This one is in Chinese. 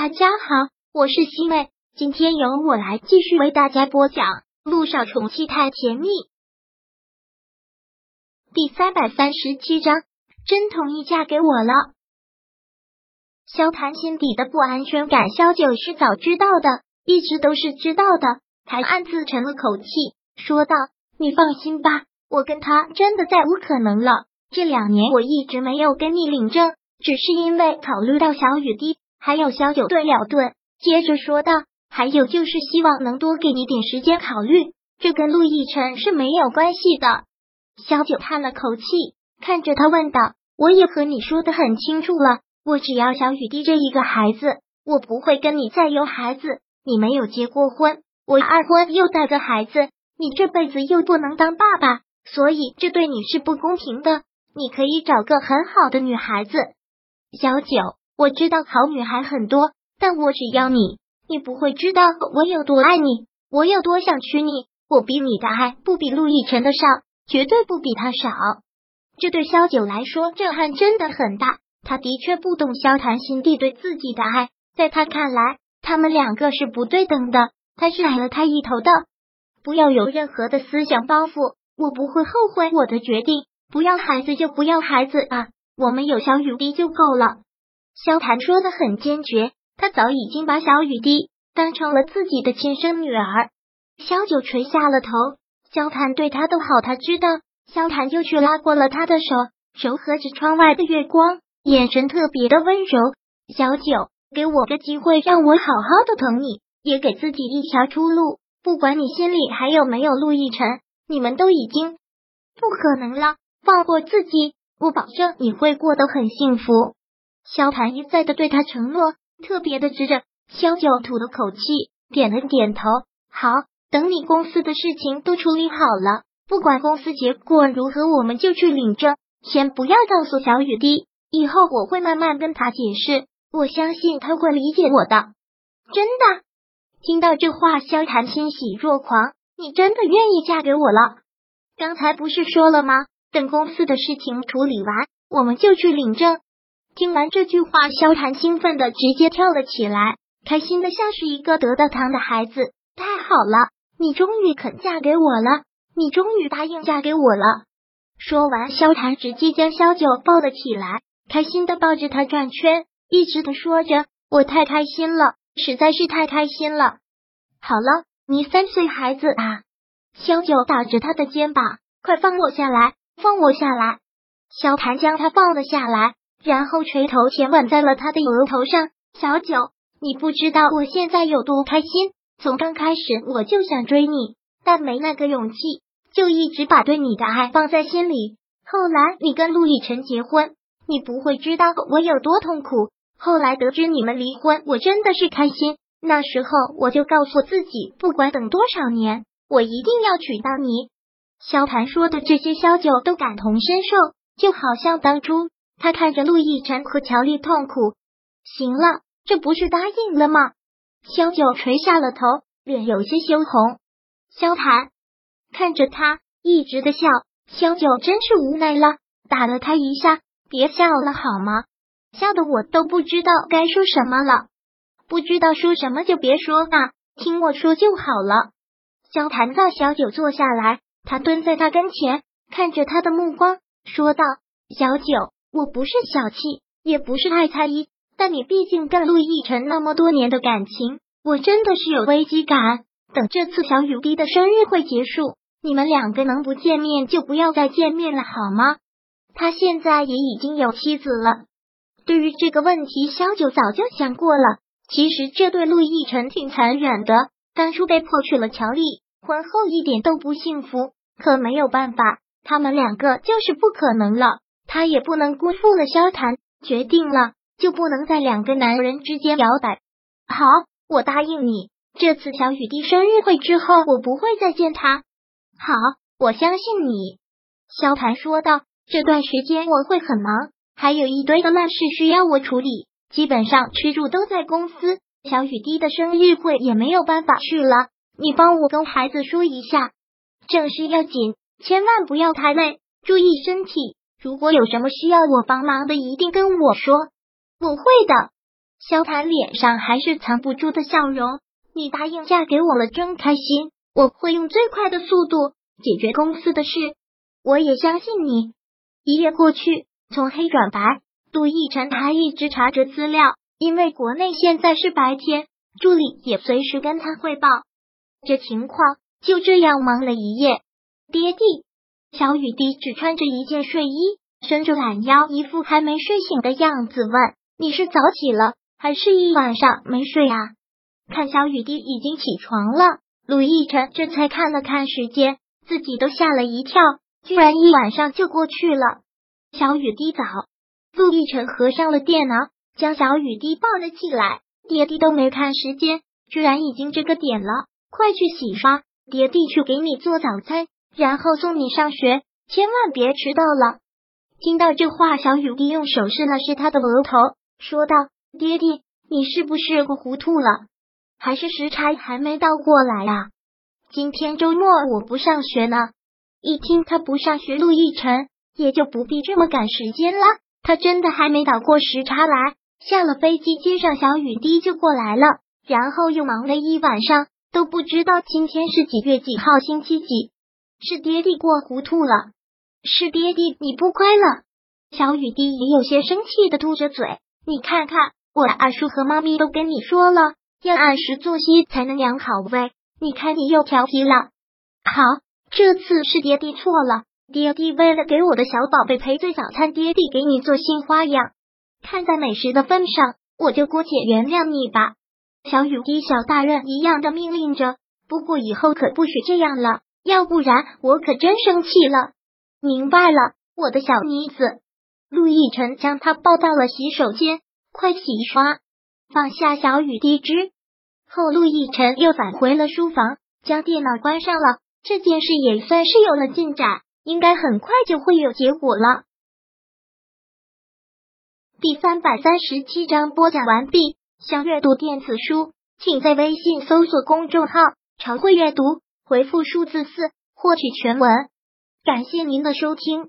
大家好，我是西妹，今天由我来继续为大家播讲《路上宠妻太甜蜜》第三百三十七章。真同意嫁给我了？萧谈心底的不安全感，萧九是早知道的，一直都是知道的。才暗自沉了口气，说道：“你放心吧，我跟他真的再无可能了。这两年我一直没有跟你领证，只是因为考虑到小雨滴。”还有小九顿了顿，接着说道：“还有就是希望能多给你点时间考虑，这跟陆亦辰是没有关系的。”小九叹了口气，看着他问道：“我也和你说的很清楚了，我只要小雨滴这一个孩子，我不会跟你再有孩子。你没有结过婚，我二婚又带个孩子，你这辈子又不能当爸爸，所以这对你是不公平的。你可以找个很好的女孩子。”小九。我知道好女孩很多，但我只要你，你不会知道我有多爱你，我有多想娶你。我比你的爱不比陆亦辰的少，绝对不比他少。这对萧九来说震撼真的很大。他的确不懂萧谈心地对自己的爱，在他看来，他们两个是不对等的。他是矮了他一头的。不要有任何的思想包袱，我不会后悔我的决定。不要孩子就不要孩子啊，我们有小雨滴就够了。萧谈说的很坚决，他早已经把小雨滴当成了自己的亲生女儿。萧九垂下了头，萧谈对他都好，他知道。萧谈就去拉过了他的手，柔和着窗外的月光，眼神特别的温柔。小九，给我个机会，让我好好的疼你，也给自己一条出路。不管你心里还有没有陆亦辰，你们都已经不可能了。放过自己，我保证你会过得很幸福。萧谈一再的对他承诺，特别的直着。萧九吐了口气，点了点头。好，等你公司的事情都处理好了，不管公司结果如何，我们就去领证。先不要告诉小雨滴，以后我会慢慢跟他解释。我相信他会理解我的。真的，听到这话，萧谈欣喜若狂。你真的愿意嫁给我了？刚才不是说了吗？等公司的事情处理完，我们就去领证。听完这句话，萧谈兴奋的直接跳了起来，开心的像是一个得到糖的孩子。太好了，你终于肯嫁给我了，你终于答应嫁给我了。说完，萧谈直接将萧九抱了起来，开心的抱着他转圈，一直的说着：“我太开心了，实在是太开心了。”好了，你三岁孩子啊！萧九打着他的肩膀：“快放我下来，放我下来！”萧谈将他放了下来。然后垂头前吻在了他的额头上。小九，你不知道我现在有多开心。从刚开始我就想追你，但没那个勇气，就一直把对你的爱放在心里。后来你跟陆亦辰结婚，你不会知道我有多痛苦。后来得知你们离婚，我真的是开心。那时候我就告诉自己，不管等多少年，我一定要娶到你。萧盘说的这些，萧九都感同身受，就好像当初。他看着陆亦辰和乔丽痛苦，行了，这不是答应了吗？萧九垂下了头，脸有些羞红。萧谈看着他一直的笑，萧九真是无奈了，打了他一下，别笑了好吗？笑的我都不知道该说什么了，不知道说什么就别说啊，听我说就好了。萧谈叫小九坐下来，他蹲在他跟前，看着他的目光说道：“小九。”我不是小气，也不是太猜疑，但你毕竟跟陆亦辰那么多年的感情，我真的是有危机感。等这次小雨滴的生日会结束，你们两个能不见面就不要再见面了，好吗？他现在也已经有妻子了。对于这个问题，萧九早就想过了。其实这对陆亦辰挺残忍的，当初被迫娶了乔丽，婚后一点都不幸福。可没有办法，他们两个就是不可能了。他也不能辜负了萧谈，决定了就不能在两个男人之间摇摆。好，我答应你，这次小雨滴生日会之后，我不会再见他。好，我相信你。萧谈说道。这段时间我会很忙，还有一堆的烂事需要我处理，基本上吃住都在公司。小雨滴的生日会也没有办法去了，你帮我跟孩子说一下，正事要紧，千万不要太累，注意身体。如果有什么需要我帮忙的，一定跟我说。我会的。萧谈脸上还是藏不住的笑容。你答应嫁给我了，真开心。我会用最快的速度解决公司的事。我也相信你。一夜过去，从黑转白，杜奕辰他一直查着资料，因为国内现在是白天，助理也随时跟他汇报。这情况就这样忙了一夜。爹地，小雨滴只穿着一件睡衣，伸着懒腰，一副还没睡醒的样子，问：“你是早起了，还是一晚上没睡啊？”看小雨滴已经起床了，陆亦辰这才看了看时间，自己都吓了一跳，居然一晚上就过去了。小雨滴早，陆亦辰合上了电脑，将小雨滴抱了起来。爹地都没看时间，居然已经这个点了，快去洗刷，爹地去给你做早餐，然后送你上学，千万别迟到了。听到这话，小雨滴用手试了试他的额头，说道：“爹地，你是不是糊涂了？”还是时差还没倒过来呀？今天周末我不上学呢。一听他不上学，陆亦辰也就不必这么赶时间了。他真的还没倒过时差来。下了飞机，接上小雨滴就过来了，然后又忙了一晚上，都不知道今天是几月几号，星期几。是爹地过糊涂了，是爹地你不乖了。小雨滴也有些生气的嘟着嘴，你看看，我二叔和妈咪都跟你说了。要按时作息才能养好胃。你看你又调皮了。好，这次是爹地错了。爹地为了给我的小宝贝赔罪早餐，爹地给你做新花样。看在美食的份上，我就姑且原谅你吧。小雨滴小大人一样的命令着。不过以后可不许这样了，要不然我可真生气了。明白了，我的小妮子。陆亦辰将她抱到了洗手间，快洗刷。放下小雨滴之后，陆亦辰又返回了书房，将电脑关上了。这件事也算是有了进展，应该很快就会有结果了。第三百三十七章播讲完毕。想阅读电子书，请在微信搜索公众号“常会阅读”，回复数字四获取全文。感谢您的收听。